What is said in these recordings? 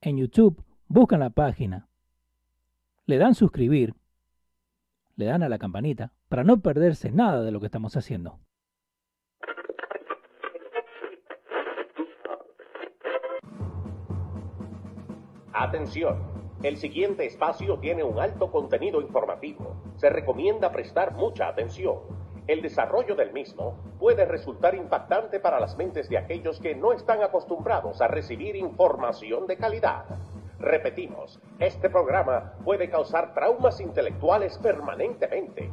En YouTube buscan la página, le dan suscribir, le dan a la campanita para no perderse nada de lo que estamos haciendo. Atención, el siguiente espacio tiene un alto contenido informativo. Se recomienda prestar mucha atención. El desarrollo del mismo puede resultar impactante para las mentes de aquellos que no están acostumbrados a recibir información de calidad. Repetimos, este programa puede causar traumas intelectuales permanentemente.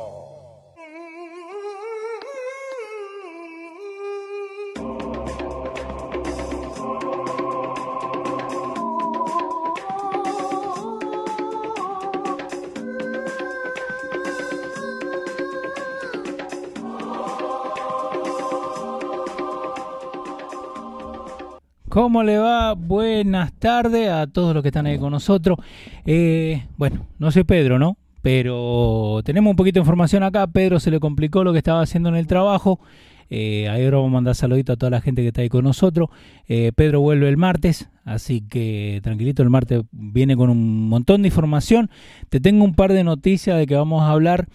¿Cómo le va? Buenas tardes a todos los que están ahí con nosotros. Eh, bueno, no soy Pedro, ¿no? Pero tenemos un poquito de información acá. Pedro se le complicó lo que estaba haciendo en el trabajo. Eh, ahí ahora vamos a mandar saludito a toda la gente que está ahí con nosotros. Eh, Pedro vuelve el martes, así que tranquilito, el martes viene con un montón de información. Te tengo un par de noticias de que vamos a hablar.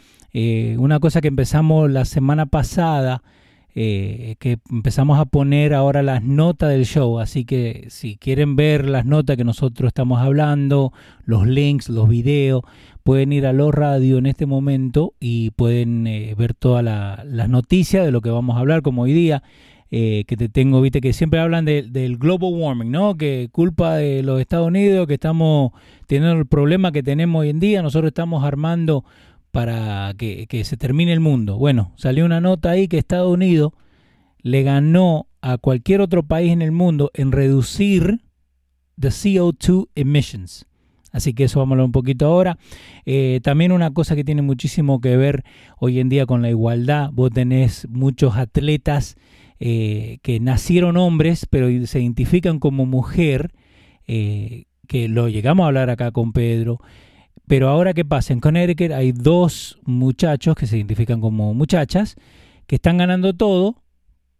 una cosa que empezamos la semana pasada eh, que empezamos a poner ahora las notas del show. Así que si quieren ver las notas que nosotros estamos hablando, los links, los videos, pueden ir a los radio en este momento y pueden eh, ver todas las noticias de lo que vamos a hablar como hoy día. Eh, que te tengo, viste, que siempre hablan del global warming, ¿no? Que culpa de los Estados Unidos, que estamos teniendo el problema que tenemos hoy en día, nosotros estamos armando para que, se termine el mundo. Bueno, salió una nota ahí que Estados Unidos le ganó a cualquier otro país en el mundo en reducir the CO2 emissions. Así que eso vamos a hablar un poquito ahora. Eh, también una cosa que tiene muchísimo que ver hoy en día con la igualdad. Vos tenés muchos atletas eh, que nacieron hombres, pero se identifican como mujer, eh, que lo llegamos a hablar acá con Pedro, pero ahora, ¿qué pasa? En Connecticut hay dos muchachos que se identifican como muchachas que están ganando todo,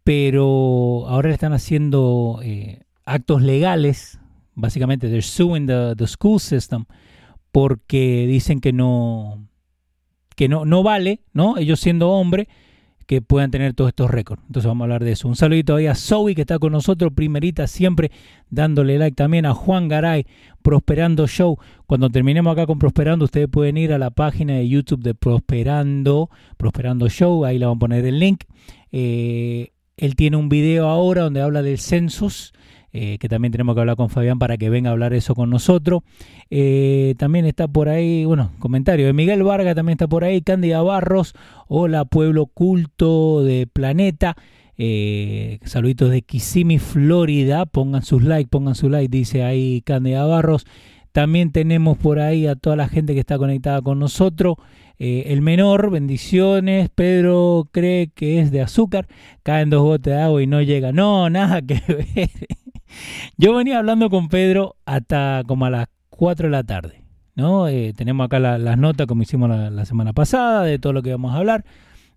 pero ahora le están haciendo eh, actos legales. Básicamente, they're suing the, the school system porque dicen que no que no, no vale, ¿no? Ellos siendo hombre, que puedan tener todos estos récords. Entonces vamos a hablar de eso. Un saludito ahí a Zoe que está con nosotros, primerita siempre dándole like también a Juan Garay, Prosperando Show. Cuando terminemos acá con Prosperando, ustedes pueden ir a la página de YouTube de Prosperando, Prosperando Show, ahí le vamos a poner el link. Eh, él tiene un video ahora donde habla del census eh, que también tenemos que hablar con Fabián para que venga a hablar eso con nosotros. Eh, también está por ahí, bueno, comentario de Miguel Vargas también está por ahí, Cándida Barros, hola pueblo culto de Planeta. Eh, saluditos de Kissimmee, Florida. Pongan sus likes, pongan su like, dice ahí Cándida Barros. También tenemos por ahí a toda la gente que está conectada con nosotros. el menor, bendiciones. Pedro cree que es de azúcar. Caen dos botes de agua y no llega. No, nada que ver. Yo venía hablando con Pedro hasta como a las 4 de la tarde. ¿no? Eh, tenemos acá las notas como hicimos la, semana pasada de todo lo que vamos a hablar.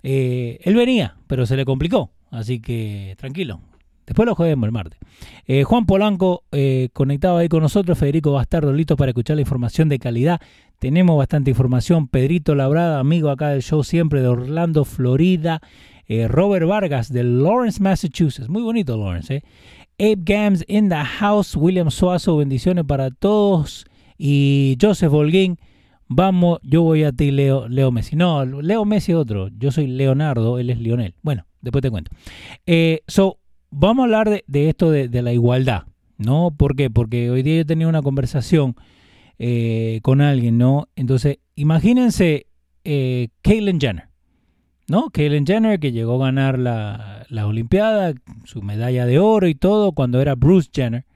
Eh, él venía, pero se le complicó. Así que tranquilo. Después lo jodemos el martes. Eh, Juan Polanco conectado ahí con nosotros. Federico Bastardo, listo para escuchar la información de calidad. Tenemos bastante información. Pedrito Labrada, amigo acá del show siempre de Orlando, Florida. Robert Vargas de Lawrence, Massachusetts. Muy bonito Lawrence, ¿eh? Abe Gams in the house, William Suazo, bendiciones para todos. Y Joseph Holguín, vamos, yo voy a ti, Leo, Leo Messi. No, Leo Messi es otro, yo soy Leonardo, él es Lionel. Bueno, después te cuento. Eh, so, vamos a hablar de, esto de, la igualdad, ¿no? ¿Por qué? Porque hoy día yo tenía una conversación eh, con alguien, ¿no? Entonces, imagínense eh, Jenner. ¿No? Caitlyn Jenner, que llegó a ganar la, la, Olimpiada, su medalla de oro y todo, cuando era Bruce Jenner.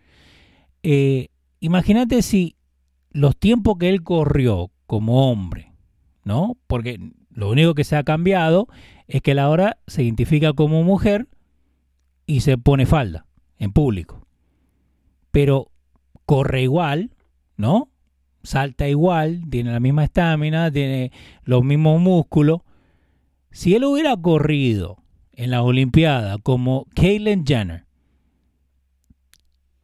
Eh, imagínate si los tiempos que él corrió como hombre, ¿no? Porque lo único que se ha cambiado es que él ahora se identifica como mujer y se pone falda en público. Pero corre igual, ¿no? Salta igual, tiene la misma estamina, tiene los mismos músculos. Si él hubiera corrido en las Olimpiadas como Caitlyn Jenner,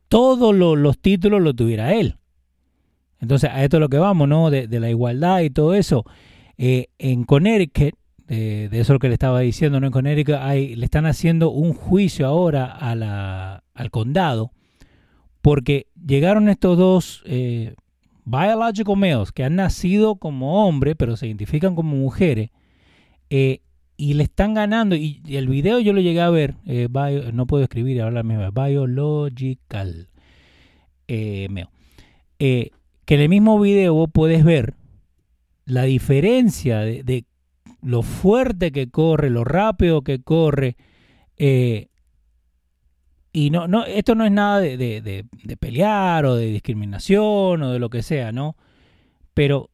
todos los, títulos lo tuviera él. Entonces, a esto es lo que vamos, ¿no? De, la igualdad y todo eso. Eh, en Connecticut, de eso es lo que le estaba diciendo, ¿no? En Connecticut le están haciendo un juicio ahora al condado porque llegaron estos dos eh, biological males que han nacido como hombres, pero se identifican como mujeres, eh, y le están ganando. Y, el video yo lo llegué a ver, eh, no puedo escribir hablar mismo, biological eh, que en el mismo video vos podés ver la diferencia de, lo fuerte que corre, lo rápido que corre. y no, no, esto no es nada de, de, pelear o de discriminación o de lo que sea, ¿no? Pero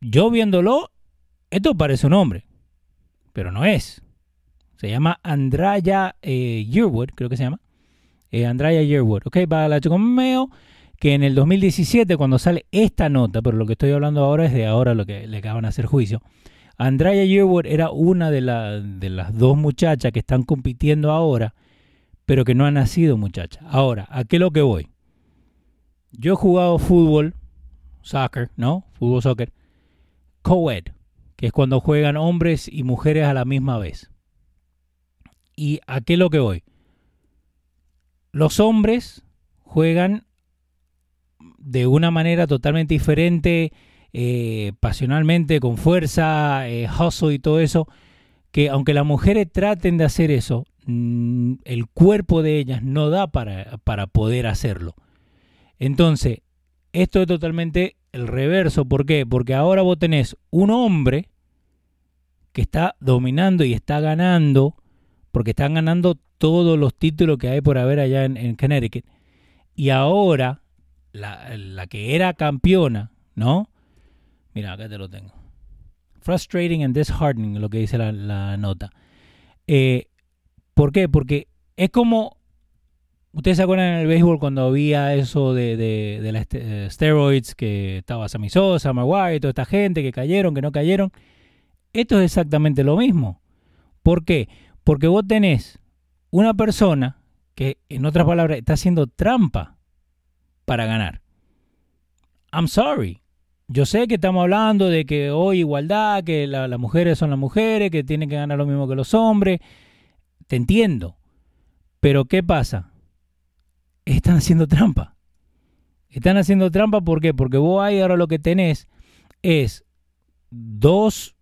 yo viéndolo, esto parece un hombre pero no es. Se llama Andraya eh, Yearwood, creo que se llama. Eh, Andraya Yearwood, ok, para la Chocomeo, que en el 2017, cuando sale esta nota, pero lo que estoy hablando ahora es de ahora lo que le acaban de hacer juicio. Andraya Yearwood era una de, las dos muchachas que están compitiendo ahora, pero que no ha nacido muchacha. Ahora, ¿a qué es lo que voy? Yo he jugado fútbol, soccer, ¿no? Fútbol, soccer, co-ed es cuando juegan hombres y mujeres a la misma vez. ¿Y a qué es lo que voy? Los hombres juegan de una manera totalmente diferente, eh, pasionalmente, con fuerza, eh, hustle y todo eso, que aunque las mujeres traten de hacer eso, mm, el cuerpo de ellas no da para, para poder hacerlo. Entonces, esto es totalmente el reverso. ¿Por qué? Porque ahora vos tenés un hombre que está dominando y está ganando, porque están ganando todos los títulos que hay por haber allá en, Connecticut. Y ahora, la, que era campeona, ¿no? Mira, acá te lo tengo. Frustrating and disheartening, lo que dice la, nota. Eh, ¿Por qué? Porque es como ¿Ustedes se acuerdan en el béisbol cuando había eso de, de, de las eh, steroids que estaba Sammy Sosa, Maguire, toda esta gente que cayeron, que no cayeron? Esto es exactamente lo mismo. ¿Por qué? Porque vos tenés una persona que, en otras palabras, está haciendo trampa para ganar. I'm sorry. Yo sé que estamos hablando de que hoy igualdad, que las mujeres son las mujeres, que tienen que ganar lo mismo que los hombres. Te entiendo. Pero ¿qué pasa? están haciendo trampa. Están haciendo trampa ¿por qué? Porque vos ahí ahora lo que tenés es dos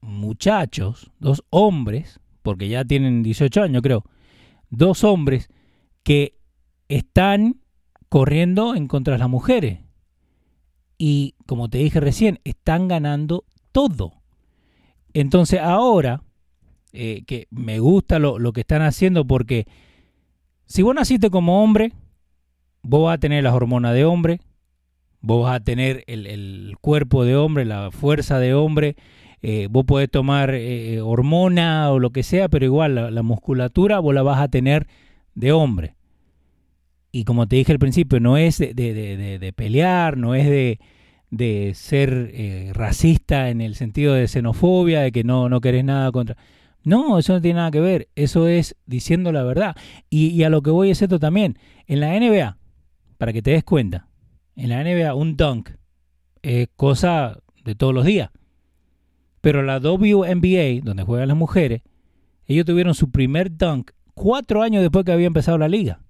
muchachos, dos hombres, porque ya tienen 18 años creo, dos hombres que están corriendo en contra de las mujeres. Y como te dije recién, están ganando todo. Entonces ahora, eh, que me gusta lo, lo que están haciendo porque si vos naciste como hombre, vos vas a tener las hormonas de hombre, vos vas a tener el, cuerpo de hombre, la fuerza de hombre, eh, vos podés tomar eh, hormona o lo que sea, pero igual la, musculatura vos la vas a tener de hombre. Y como te dije al principio, no es de, pelear, no es de, ser eh, racista en el sentido de xenofobia, de que no, no querés nada contra... No, eso no tiene nada que ver. Eso es diciendo la verdad. Y, a lo que voy es esto también. En la NBA, para que te des cuenta, en la NBA un dunk es cosa de todos los días. Pero la WNBA, donde juegan las mujeres, ellos tuvieron su primer dunk cuatro años después que había empezado la liga.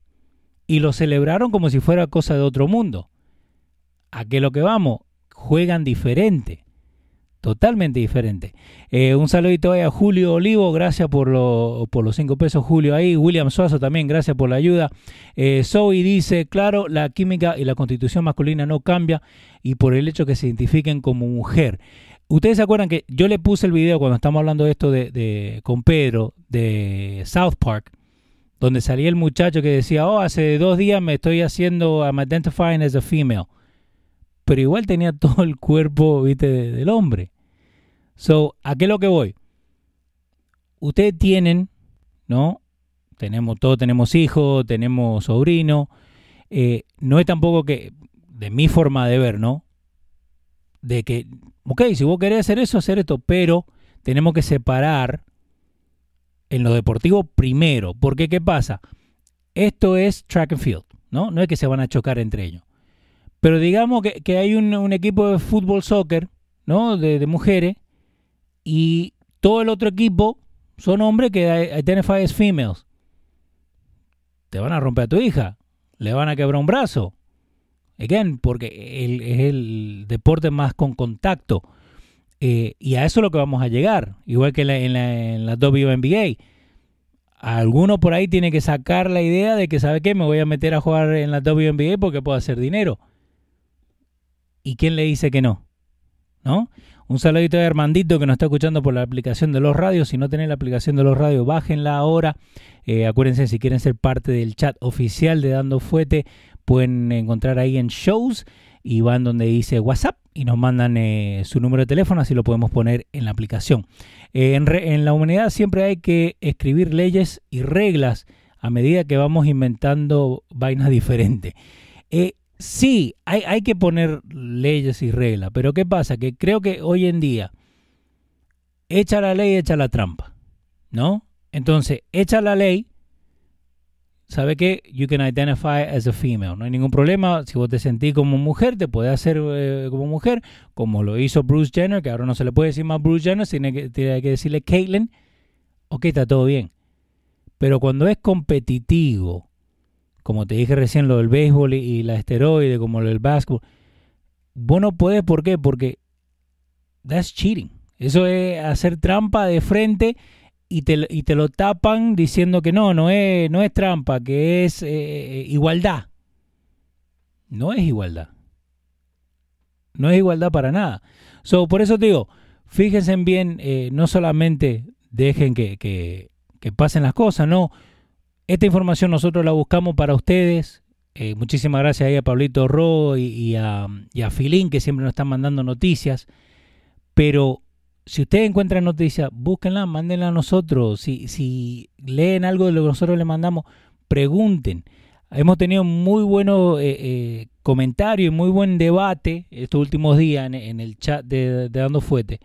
Y lo celebraron como si fuera cosa de otro mundo. ¿A qué lo que vamos? Juegan diferente. Totalmente diferente. Eh, un saludito ahí a Julio Olivo, gracias por, los cinco pesos, Julio ahí. William Suazo también, gracias por la ayuda. Eh, Zoe dice, claro, la química y la constitución masculina no cambia y por el hecho que se identifiquen como mujer. Ustedes se acuerdan que yo le puse el video cuando estamos hablando de esto de, con Pedro de South Park, donde salía el muchacho que decía, oh, hace dos días me estoy haciendo, I'm identifying as a female. pero igual tenía todo el cuerpo, viste, del hombre. So, ¿a qué es lo que voy? Ustedes tienen, ¿no? Tenemos, todos tenemos hijos, tenemos sobrino. Eh, no es tampoco que, de mi forma de ver, ¿no? De que, ok, si vos querés hacer eso, hacer esto, pero tenemos que separar en lo deportivo primero. Porque, ¿qué pasa? Esto es track and field, ¿no? No es que se van a chocar entre ellos. Pero digamos que, hay un, equipo de fútbol, soccer, ¿no? De, mujeres, y todo el otro equipo son hombres que identify as females. Te van a romper a tu hija, le van a quebrar un brazo. Again, porque es el deporte más con contacto. Eh, y a eso es lo que vamos a llegar, igual que en la, en la, WNBA. Alguno por ahí tiene que sacar la idea de que, ¿sabe qué? Me voy a meter a jugar en la WNBA porque puedo hacer dinero. ¿Y quién le dice que no? ¿No? Un saludito de Armandito que nos está escuchando por la aplicación de los radios. Si no tienen la aplicación de los radios, bájenla ahora. Eh, acuérdense, si quieren ser parte del chat oficial de Dando Fuete, pueden encontrar ahí en shows y van donde dice WhatsApp y nos mandan eh, su número de teléfono, así lo podemos poner en la aplicación. Eh, en, la humanidad siempre hay que escribir leyes y reglas a medida que vamos inventando vainas diferentes. Eh, sí, hay, hay que poner leyes y reglas, pero ¿qué pasa? Que creo que hoy en día echa la ley, echa la trampa, ¿no? Entonces, echa la ley ¿sabe qué? You can identify as a female. No hay ningún problema. Si vos te sentís como mujer, te puedes hacer eh, como mujer, como lo hizo Bruce Jenner, que ahora no se le puede decir más Bruce Jenner, tiene que, tiene que decirle Caitlyn. Ok, está todo bien. Pero cuando es competitivo, como te dije recién, lo del béisbol y, la esteroide, como lo del básquetbol, vos no podés, ¿por qué? Porque that's cheating. Eso es hacer trampa de frente y te, y te lo tapan diciendo que no, no es, no es trampa, que es eh, igualdad. No es igualdad. No es igualdad para nada. So, por eso te digo, fíjense bien, eh, no solamente dejen que, que, pasen las cosas, no. Esta información nosotros la buscamos para ustedes. Eh, muchísimas gracias ahí a Pablito Ro y, a, y a Filín que siempre nos están mandando noticias. Pero si ustedes encuentran noticias, búsquenla, mándenla a nosotros. Si, si leen algo de lo que nosotros le mandamos, pregunten. Hemos tenido muy buenos eh, eh, comentarios y muy buen debate estos últimos días en, el chat de, Dando Fuete.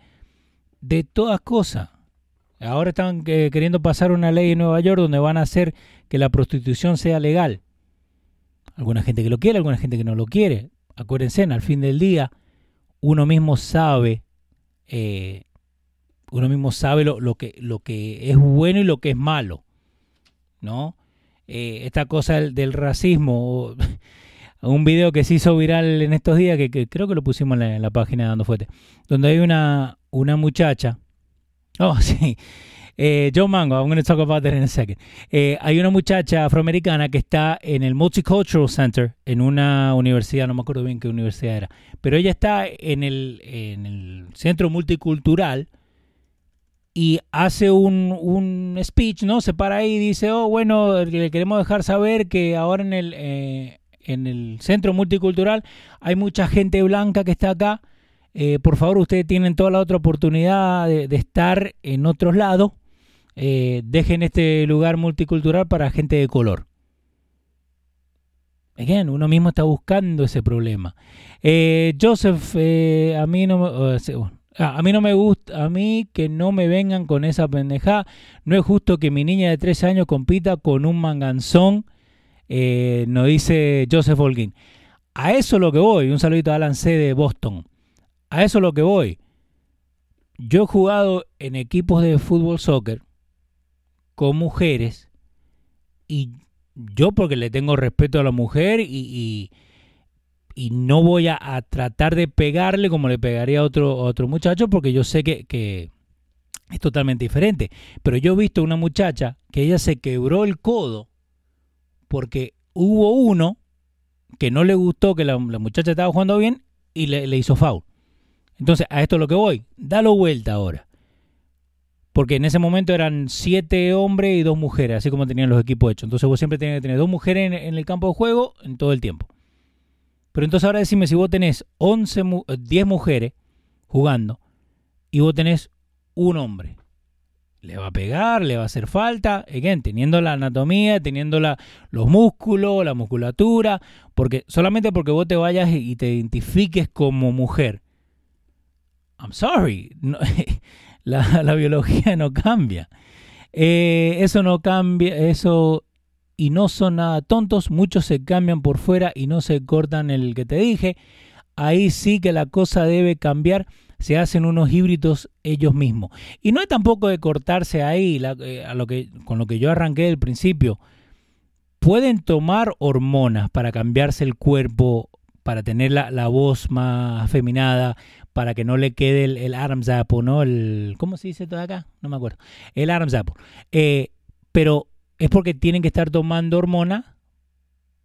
De todas cosas. Ahora están eh, queriendo pasar una ley en Nueva York donde van a hacer que la prostitución sea legal. Alguna gente que lo quiere, alguna gente que no lo quiere. Acuérdense, al fin del día, uno mismo sabe uno mismo sabe lo, lo, que, lo que es bueno y lo que es malo, ¿no? Eh, esta cosa del, racismo, un video que se hizo viral en estos días, que, creo que lo pusimos en la, página de Dando Fuerte, donde hay una, una muchacha, oh sí, eh, Joe Mango, I'm going to talk about that in a second. Eh, hay una muchacha afroamericana que está en el Multicultural Center, en una universidad, no me acuerdo bien qué universidad era, pero ella está en el, en el centro multicultural y hace un, un, speech, ¿no? Se para ahí y dice, oh, bueno, le queremos dejar saber que ahora en el, eh, en el centro multicultural hay mucha gente blanca que está acá. Eh, por favor, ustedes tienen toda la otra oportunidad de, estar en otros lados. Eh, dejen este lugar multicultural para gente de color. Again, uno mismo está buscando ese problema. Joseph, a mí no me... A mí no me gusta, a mí que no me vengan con esa pendejada. No es justo que mi niña de 13 años compita con un manganzón, eh, nos dice Joseph Holguín. A eso lo que voy. Un saludito a Alan C. de Boston. A eso lo que voy. Yo he jugado en equipos de fútbol soccer con mujeres y yo porque le tengo respeto a la mujer y y no voy a, tratar de pegarle como le pegaría a otro, otro muchacho porque yo sé que, es totalmente diferente. Pero yo he visto una muchacha que ella se quebró el codo porque hubo uno que no le gustó que la, muchacha estaba jugando bien y le, le, hizo foul. Entonces, a esto es lo que voy. Dalo vuelta ahora. Porque en ese momento eran siete hombres y dos mujeres, así como tenían los equipos hechos. Entonces vos siempre tenías que tener dos mujeres en el campo de juego en todo el tiempo Pero entonces ahora decime si vos tenés 11, 10 mujeres jugando y vos tenés un hombre. Le va a pegar, le va a hacer falta, again, teniendo la anatomía, teniendo la, los músculos, la musculatura, porque solamente porque vos te vayas y te identifiques como mujer. I'm sorry, la, la, biología no cambia. Eh, eso no cambia, eso y no son nada tontos, muchos se cambian por fuera y no se cortan el que te dije. Ahí sí que la cosa debe cambiar se hacen unos híbridos ellos mismos. Y no es tampoco de cortarse ahí, eh, a lo que, con lo que yo arranqué del principio. Pueden tomar hormonas para cambiarse el cuerpo, para tener la, voz más afeminada, para que no le quede el, el Apple, ¿no? El, ¿Cómo se dice todo acá? No me acuerdo. El Adam's Apple. Eh, pero es porque tienen que estar tomando hormonas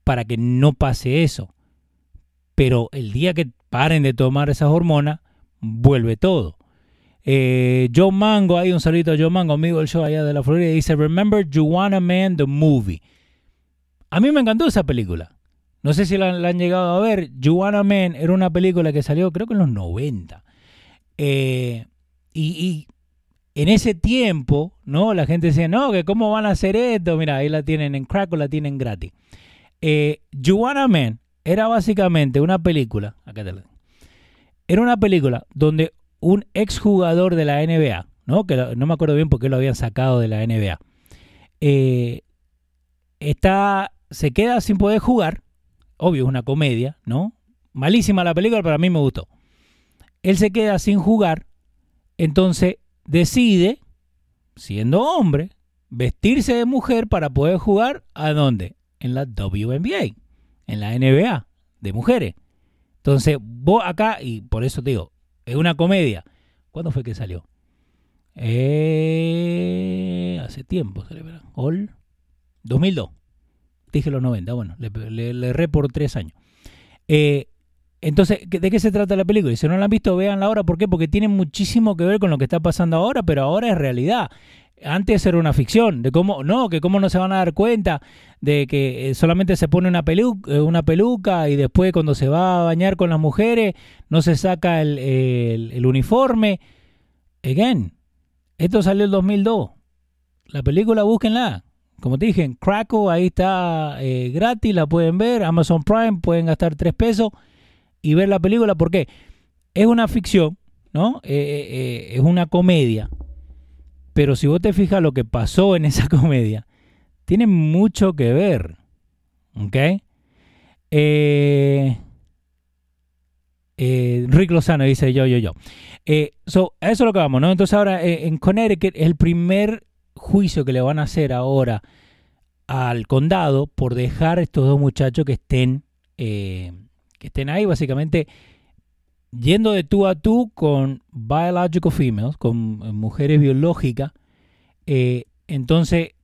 para que no pase eso. Pero el día que paren de tomar esas hormonas, vuelve todo. Eh, Joe Mango, hay un saludito a Joe Mango, amigo del show allá de la Florida, dice, Remember Juana Man, the movie. A mí me encantó esa película. No sé si la, han llegado a ver. Juana Man era una película que salió creo que en los 90. Eh, y, en ese tiempo, ¿no? La gente decía, no, que cómo van a hacer esto. Mira, ahí la tienen en crack o la tienen gratis. Eh, Juana Man era básicamente una película. Acá te la era una película donde un exjugador de la NBA, ¿no? que no me acuerdo bien por qué lo habían sacado de la NBA, eh, está, se queda sin poder jugar. Obvio, es una comedia, ¿no? Malísima la película, pero a mí me gustó. Él se queda sin jugar, entonces decide, siendo hombre, vestirse de mujer para poder jugar a dónde? En la WNBA, en la NBA de mujeres. Entonces, vos acá, y por eso te digo, es una comedia. ¿Cuándo fue que salió? Eh, hace tiempo. All 2002. Dije los 90, bueno, le, le, erré por tres años. Eh, entonces, ¿de qué se trata la película? Y si no la han visto, véanla ahora. ¿Por qué? Porque tiene muchísimo que ver con lo que está pasando ahora, pero ahora es realidad antes era una ficción, de cómo, no, que cómo no se van a dar cuenta de que eh, solamente se pone eh, una peluca y después cuando se va a bañar con las mujeres no se saca el, uniforme. Again, esto salió el 2002. La película búsquenla. Como te dije, Crackle ahí está eh, gratis, la pueden ver. Amazon Prime pueden gastar 3 pesos y ver la película. porque Es una ficción, ¿no? es una comedia pero si vos te fijas lo que pasó en esa comedia, tiene mucho que ver. ¿Ok? Eh, eh, Rick Lozano dice yo, yo, yo. Eh, so, a eso es lo que vamos, ¿no? Entonces ahora en Connecticut el primer juicio que le van a hacer ahora al condado por dejar estos dos muchachos que estén, que estén ahí básicamente yendo de tú a tú con biological females, con eh, mujeres biológicas, eh, entonces,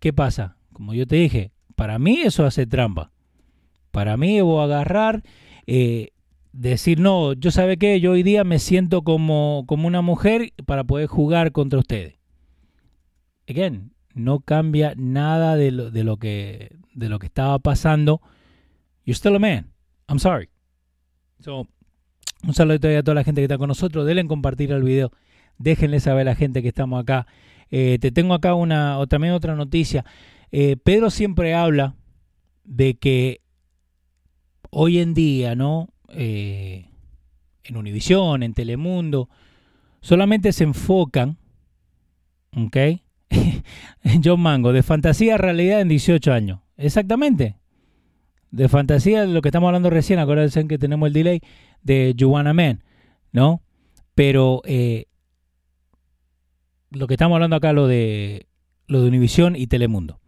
¿qué pasa? Como yo te dije, para mí eso hace trampa. Para mí debo agarrar, eh, decir, no, yo sabe qué, yo hoy día me siento como, como una mujer para poder jugar contra ustedes. Again, no cambia nada de lo, de lo, que, de lo que estaba pasando. You're still a man. I'm sorry. So, un saludo a toda la gente que está con nosotros. Denle compartir el video. Déjenle saber a la gente que estamos acá. Eh, te tengo acá una, o también otra noticia. Eh, Pedro siempre habla de que hoy en día, ¿no? Eh, en Univisión, en Telemundo, solamente se enfocan, ¿ok? en John Mango, de fantasía a realidad en 18 años. Exactamente. De fantasía, lo que estamos hablando recién, acuérdense que tenemos el delay de Juana Man, ¿no? Pero eh, lo que estamos hablando acá, lo de, lo de Univision y Telemundo.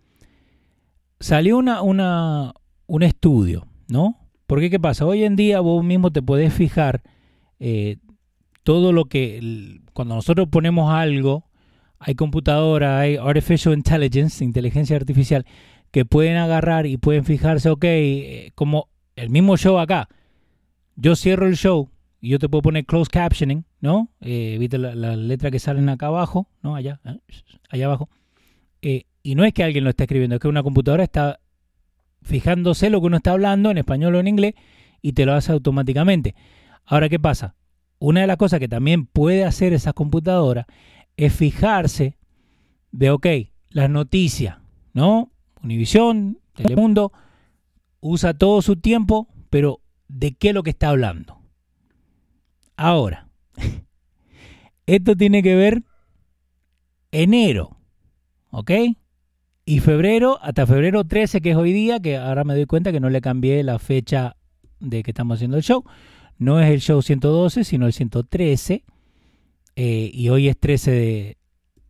Salió una, una, un estudio, ¿no? Porque ¿qué pasa? Hoy en día vos mismo te podés fijar eh, todo lo que, cuando nosotros ponemos algo, hay computadora, hay artificial intelligence, inteligencia artificial, que pueden agarrar y pueden fijarse, ok, eh, como el mismo show acá, yo cierro el show y yo te puedo poner closed captioning, ¿no? Eh, Viste la, letra que salen acá abajo, ¿no? Allá, ¿eh? allá abajo. Eh, y no es que alguien lo esté escribiendo, es que una computadora está fijándose lo que uno está hablando en español o en inglés y te lo hace automáticamente. Ahora, ¿qué pasa? Una de las cosas que también puede hacer esa computadora es fijarse de, ok, las noticias, ¿no? Univisión, Telemundo, usa todo su tiempo, pero ¿de qué es lo que está hablando? Ahora, esto tiene que ver enero, ¿ok? Y febrero, hasta febrero 13, que es hoy día, que ahora me doy cuenta que no le cambié la fecha de que estamos haciendo el show. No es el show 112, sino el 113. Eh, y hoy es 13 de,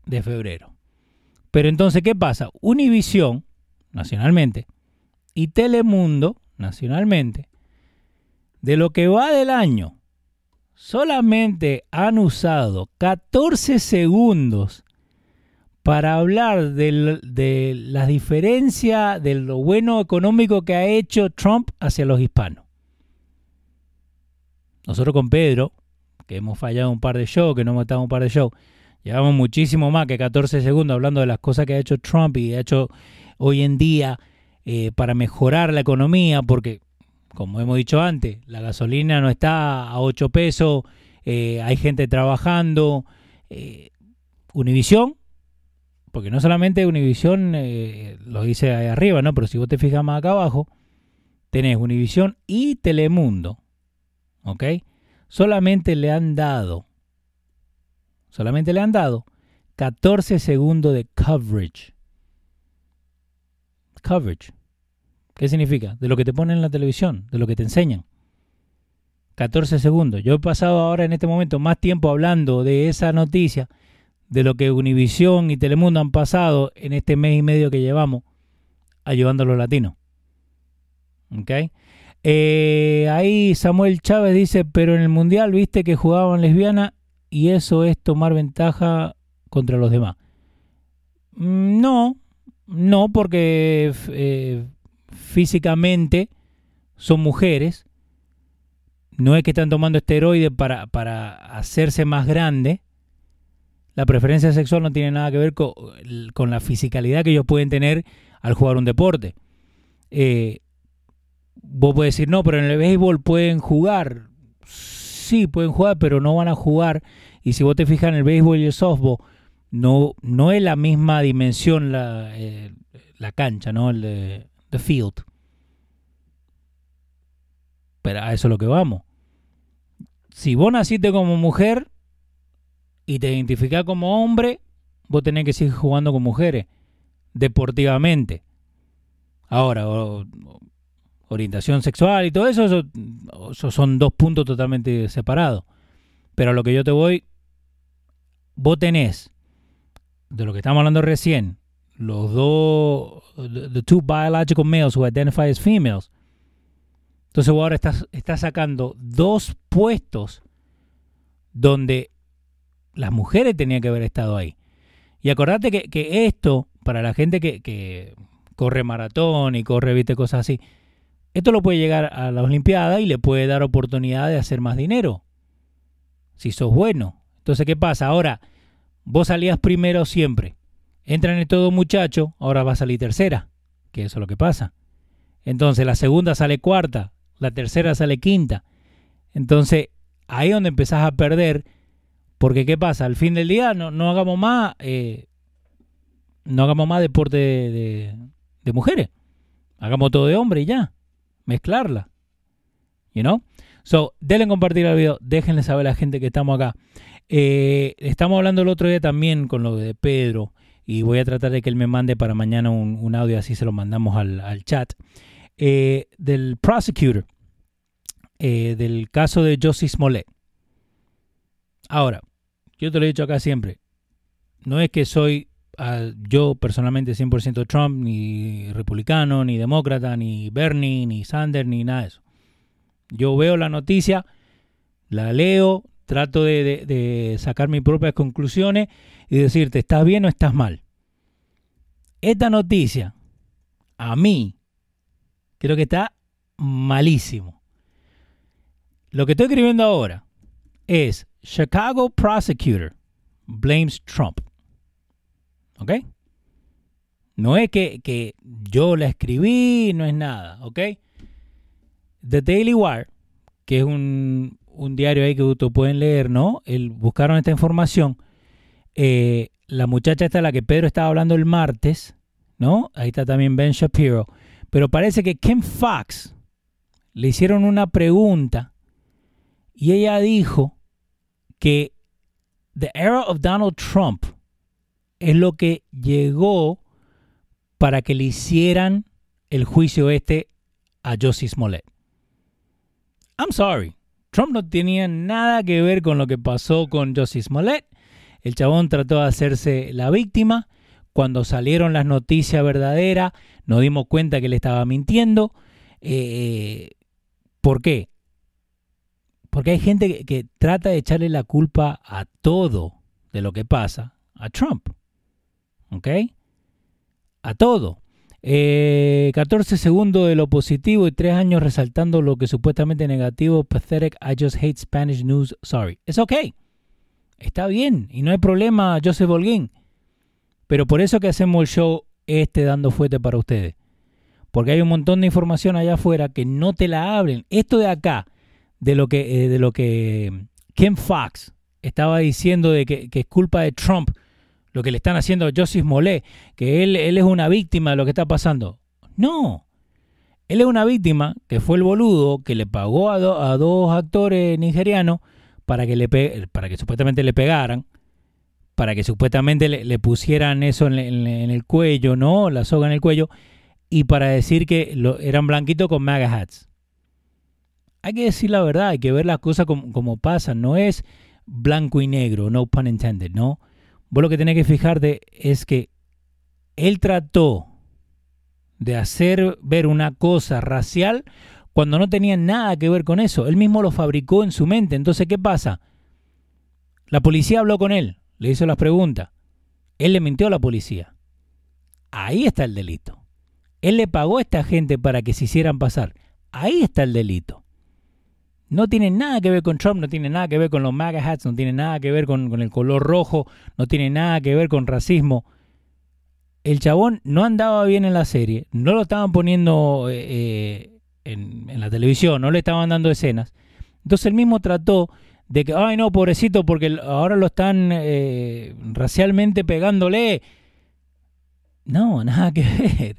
de febrero. Pero entonces, ¿qué pasa? Univisión, nacionalmente, y Telemundo, nacionalmente, de lo que va del año, solamente han usado 14 segundos para hablar de, la diferencia de lo bueno económico que ha hecho Trump hacia los hispanos. Nosotros con Pedro, que hemos fallado un par de shows, que no hemos estado un par de shows, llevamos muchísimo más que 14 segundos hablando de las cosas que ha hecho Trump y ha hecho hoy en día eh, para mejorar la economía, porque, como hemos dicho antes, la gasolina no está a 8 pesos, eh, hay gente trabajando. Eh, Univisión, porque no solamente Univisión eh, lo dice ahí arriba, ¿no? Pero si vos te fijas más acá abajo, tenés Univisión y Telemundo, ¿ok? Solamente le han dado, solamente le han dado 14 segundos de coverage. Coverage. ¿Qué significa? De lo que te ponen en la televisión, de lo que te enseñan. 14 segundos. Yo he pasado ahora en este momento más tiempo hablando de esa noticia, de lo que Univisión y Telemundo han pasado en este mes y medio que llevamos ayudando a los latinos. ¿Ok? Eh, ahí Samuel Chávez dice, pero en el Mundial viste que jugaban lesbianas y eso es tomar ventaja contra los demás. Mm, no, no, porque eh, físicamente son mujeres no es que están tomando esteroides para, para hacerse más grande. La preferencia sexual no tiene nada que ver con, con la fisicalidad que ellos pueden tener al jugar un deporte. Eh, vos podés decir, no, pero en el béisbol pueden jugar. Sí, pueden jugar, pero no van a jugar. Y si vos te fijas en el béisbol y el softball, no, no es la misma dimensión la, eh, la cancha, ¿no? El the field. Pero a eso es lo que vamos si vos naciste como mujer y te identificás como hombre, vos tenés que seguir jugando con mujeres, deportivamente. Ahora, orientación sexual y todo eso, eso, son dos puntos totalmente separados. Pero a lo que yo te voy, vos tenés, de lo que estamos hablando recién, los dos, the, two biological males who identify as females, entonces ahora estás, estás sacando dos puestos donde las mujeres tenían que haber estado ahí. Y acordate que, esto, para la gente que, corre maratón y corre, viste, cosas así, esto lo puede llegar a la Olimpiada y le puede dar oportunidad de hacer más dinero. Si sos bueno. Entonces, ¿qué pasa? Ahora, vos salías primero siempre. Entran en todo muchacho, ahora va a salir tercera. Que eso es lo que pasa. Entonces, la segunda sale cuarta, la tercera sale quinta. Entonces, ahí es donde empezás a perder, porque ¿qué pasa? Al fin del día no, no hagamos más, eh, no hagamos más deporte de, de, mujeres. Hagamos todo de hombre y ya. Mezclarla. You know? So, denle compartir el video, déjenle saber a la gente que estamos acá. Eh, estamos hablando el otro día también con lo de Pedro y voy a tratar de que él me mande para mañana un, audio, así se lo mandamos al, chat. Eh, del prosecutor eh, del caso de Josie Smollett. Ahora, yo te lo he dicho acá siempre, no es que soy uh, yo personalmente 100% Trump, ni republicano, ni demócrata, ni Bernie, ni Sanders, ni nada de eso. Yo veo la noticia, la leo, trato de, sacar mis propias conclusiones y decirte, ¿estás bien o estás mal? Esta noticia, a mí, Creo que está malísimo. Lo que estoy escribiendo ahora es Chicago prosecutor blames Trump. ¿Ok? No es que, que, yo la escribí, no es nada, ¿ok? The Daily Wire, que es un, un diario ahí que ustedes pueden leer, ¿no? El, buscaron esta información. Eh, la muchacha esta, la que Pedro estaba hablando el martes, ¿no? Ahí está también Ben Shapiro. Pero parece que Kim Fox le hicieron una pregunta y ella dijo que the era of Donald Trump es lo que llegó para que le hicieran el juicio este a Josie Smollett. I'm sorry. Trump no tenía nada que ver con lo que pasó con Josie Smollett. El chabón trató de hacerse la víctima. Cuando salieron las noticias verdaderas, nos dimos cuenta que él estaba mintiendo. Eh, ¿Por qué? Porque hay gente que, trata de echarle la culpa a todo de lo que pasa a Trump. ¿Ok? A todo. Eh, 14 segundos de lo positivo y 3 años resaltando lo que supuestamente negativo. Pathetic, I just hate Spanish news, sorry. Es ok. Está bien y no hay problema, Joseph Holguín. Pero por eso que hacemos el show este dando fuerte para ustedes. Porque hay un montón de información allá afuera que no te la abren. Esto de acá, de lo que, eh, de lo que Ken Fox estaba diciendo de que, es culpa de Trump, lo que le están haciendo a Joseph Molé, que él, él es una víctima de lo que está pasando. No. Él es una víctima que fue el boludo que le pagó a, do, a dos actores nigerianos para que, le para que supuestamente le pegaran, para que supuestamente le, pusieran eso en, en, en, el cuello, ¿no? La soga en el cuello, y para decir que lo, eran blanquitos con MAGA hats. Hay que decir la verdad, hay que ver las cosas como, como pasan, no es blanco y negro, no pun intended, ¿no? Vos lo que tenés que fijarte es que él trató de hacer ver una cosa racial cuando no tenía nada que ver con eso. Él mismo lo fabricó en su mente. Entonces, ¿qué pasa? La policía habló con él, le hizo las preguntas. Él le mintió a la policía. Ahí está el delito. Él le pagó a esta gente para que se hicieran pasar. Ahí está el delito. No tiene nada que ver con Trump, no tiene nada que ver con los MAGA hats, no tiene nada que ver con, con el color rojo, no tiene nada que ver con racismo. El chabón no andaba bien en la serie, no lo estaban poniendo eh, en, en, la televisión, no le estaban dando escenas. Entonces él mismo trató de que, ay no, pobrecito, porque ahora lo están eh, racialmente pegándole. No, nada que ver.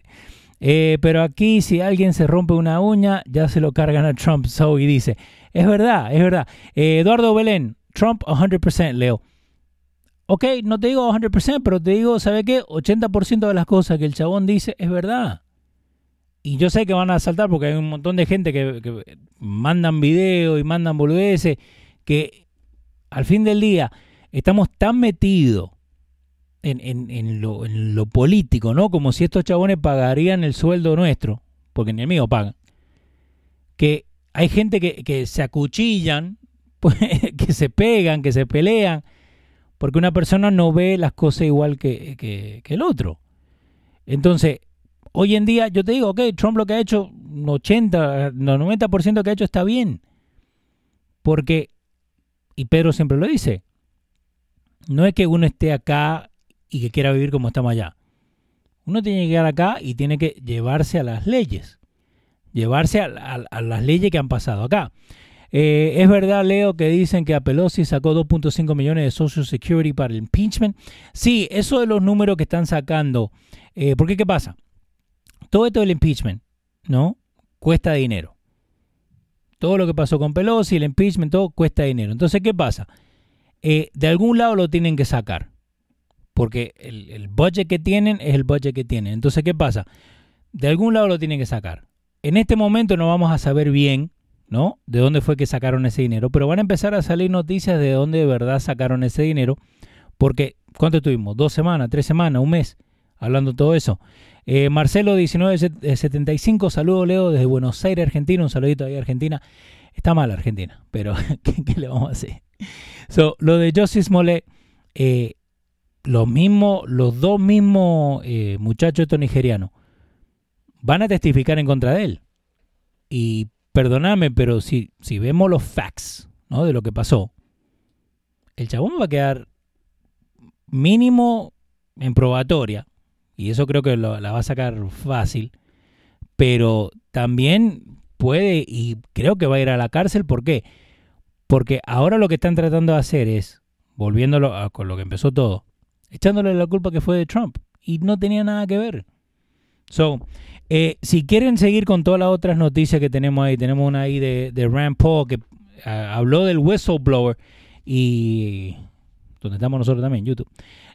Eh, pero aquí si alguien se rompe una uña, ya se lo cargan a Trump. So, y dice, es verdad, es verdad. Eh, Eduardo Belén, Trump 100%, Leo. Ok, no te digo 100%, pero te digo, ¿sabe qué? 80% de las cosas que el chabón dice es verdad. Y yo sé que van a saltar porque hay un montón de gente que, mandan videos y mandan boludeces que al fin del día estamos tan metidos en, lo, en, lo, político, ¿no? Como si estos chabones pagarían el sueldo nuestro, porque ni el mío pagan. Que hay gente que, que se acuchillan, pues, que se pegan, que se pelean, porque una persona no ve las cosas igual que, que, que el otro. Entonces, hoy en día yo te digo, ok, Trump lo que ha hecho, 80, 90% que ha hecho está bien. Porque, y Pedro siempre lo dice, no es que uno esté acá y que quiera vivir como estamos allá. Uno tiene que llegar acá y tiene que llevarse a las leyes. Llevarse a, las leyes que han pasado acá. Eh, es verdad, Leo, que dicen que a Pelosi sacó 2.5 millones de Social Security para el impeachment. Sí, eso de los números que están sacando. Eh, porque, ¿qué pasa? Todo esto del impeachment, ¿no? Cuesta dinero. Todo lo que pasó con Pelosi, el impeachment, todo cuesta dinero. Entonces, ¿qué pasa? Eh, de algún lado lo tienen que sacar porque el, el, budget que tienen es el budget que tienen. Entonces, ¿qué pasa? De algún lado lo tienen que sacar. En este momento no vamos a saber bien, ¿no? De dónde fue que sacaron ese dinero, pero van a empezar a salir noticias de dónde de verdad sacaron ese dinero, porque ¿cuánto tuvimos? ¿Dos semanas? ¿Tres semanas? ¿Un mes? Hablando todo eso. Eh, Marcelo 1975, saludo Leo desde Buenos Aires, Argentina, un saludito ahí a Argentina. Está mal Argentina, pero ¿qué, le vamos a hacer? So, lo de Justice Mole, eh, los mismos, los dos mismos eh, muchachos estos nigerianos van a testificar en contra de él. Y perdóname, pero si, si vemos los facts ¿no? de lo que pasó, el chabón va a quedar mínimo en probatoria, y eso creo que la va a sacar fácil, pero también puede y creo que va a ir a la cárcel. ¿Por qué? Porque ahora lo que están tratando de hacer es, volviéndolo a, con lo que empezó todo, echándole la culpa que fue de Trump. Y no tenía nada que ver. So, eh, si quieren seguir con todas las otras noticias que tenemos ahí, tenemos una ahí de, Rand Paul que ah, habló del whistleblower y donde estamos nosotros también, YouTube,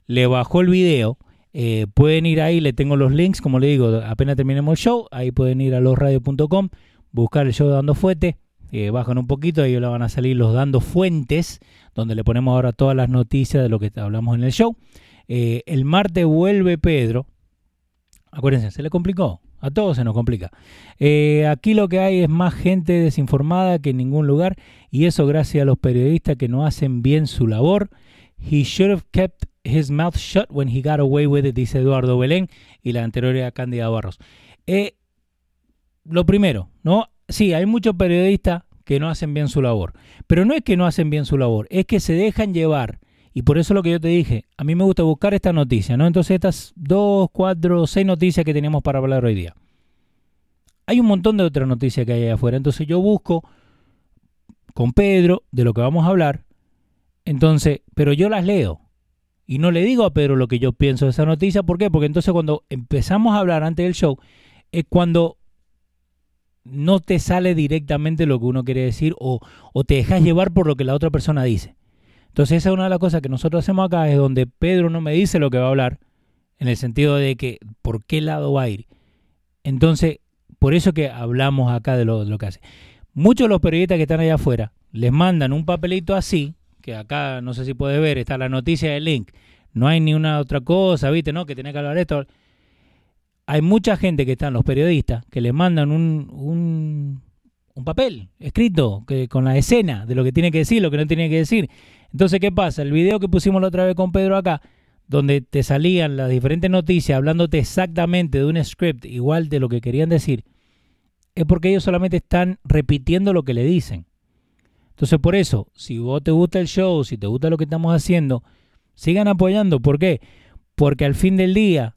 le bajó el video. Eh, pueden ir ahí, le tengo los links, como le digo, apenas terminemos el show, ahí pueden ir a losradio.com, buscar el show Dando Fuete, eh, bajan un poquito, ahí le van a salir los Dando Fuentes, donde le ponemos ahora todas las noticias de lo que hablamos en el show. Eh, el martes vuelve Pedro, acuérdense, se le complicó, a todos se nos complica. aquí lo que hay es más gente desinformada que en ningún lugar y eso gracias a los periodistas que no hacen bien su labor. He should have kept his mouth shut when he got away with it, dice Eduardo Belén y la anterior era Cándida Barros. Eh, lo primero, ¿no? Sí, hay muchos periodistas que no hacen bien su labor, pero no es que no hacen bien su labor, es que se dejan llevar. Y por eso lo que yo te dije, a mí me gusta buscar esta noticia, ¿no? Entonces estas dos, cuatro, seis noticias que tenemos para hablar hoy día. Hay un montón de otras noticias que hay allá afuera, entonces yo busco con Pedro de lo que vamos a hablar, entonces, pero yo las leo. Y no le digo a Pedro lo que yo pienso de esa noticia. ¿Por qué? Porque entonces cuando empezamos a hablar antes del show, es cuando no te sale directamente lo que uno quiere decir o, o, te dejas llevar por lo que la otra persona dice. Entonces esa es una de las cosas que nosotros hacemos acá, es donde Pedro no me dice lo que va a hablar, en el sentido de que por qué lado va a ir. Entonces, por eso que hablamos acá de lo, que hace. Muchos de los periodistas que están allá afuera les mandan un papelito así, que acá no sé si puedes ver, está la noticia del link. No hay ni una otra cosa, ¿viste? ¿No? Que tiene que hablar esto. Hay mucha gente que están, los periodistas, que le mandan un, un, un papel escrito que, con la escena de lo que tiene que decir, lo que no tiene que decir. Entonces, ¿qué pasa? El video que pusimos la otra vez con Pedro acá, donde te salían las diferentes noticias hablándote exactamente de un script igual de lo que querían decir, es porque ellos solamente están repitiendo lo que le dicen. Entonces, por eso, si vos te gusta el show, si te gusta lo que estamos haciendo, sigan apoyando. ¿Por qué? Porque al fin del día,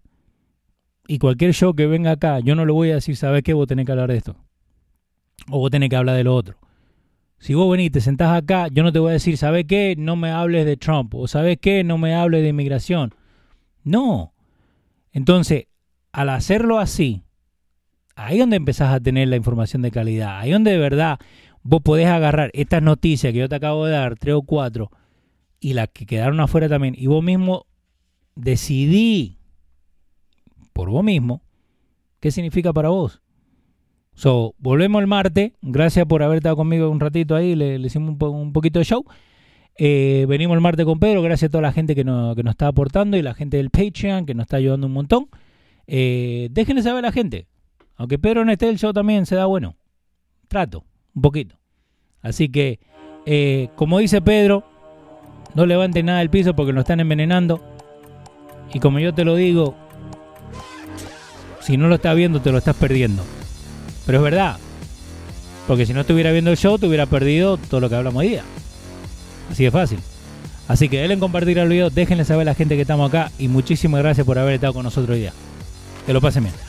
y cualquier show que venga acá, yo no le voy a decir, ¿sabes qué? Vos tenés que hablar de esto. O vos tenés que hablar de lo otro. Si vos venís, te sentás acá, yo no te voy a decir, ¿sabes qué? No me hables de Trump. O ¿sabes qué? No me hables de inmigración. No. Entonces, al hacerlo así, ahí es donde empezás a tener la información de calidad. Ahí donde de verdad vos podés agarrar estas noticias que yo te acabo de dar, tres o cuatro, y las que quedaron afuera también, y vos mismo decidí por vos mismo qué significa para vos. So, volvemos el martes. Gracias por haber estado conmigo un ratito ahí. Le, hicimos un, poquito de show. Eh, venimos el martes con Pedro. Gracias a toda la gente que, nos está aportando y la gente del Patreon que nos está ayudando un montón. Eh, déjenle saber a la gente. Aunque Pedro no esté, el show también se da bueno. Trato un poquito. Así que, eh, como dice Pedro, no levanten nada del piso porque lo están envenenando. Y como yo te lo digo, si no lo estás viendo, te lo estás perdiendo. Pero es verdad. Porque si no estuviera viendo el show, te hubiera perdido todo lo que hablamos hoy día. Así de fácil. Así que denle compartir el video, déjenle saber a la gente que estamos acá y muchísimas gracias por haber estado con nosotros hoy día. Que lo pasen bien.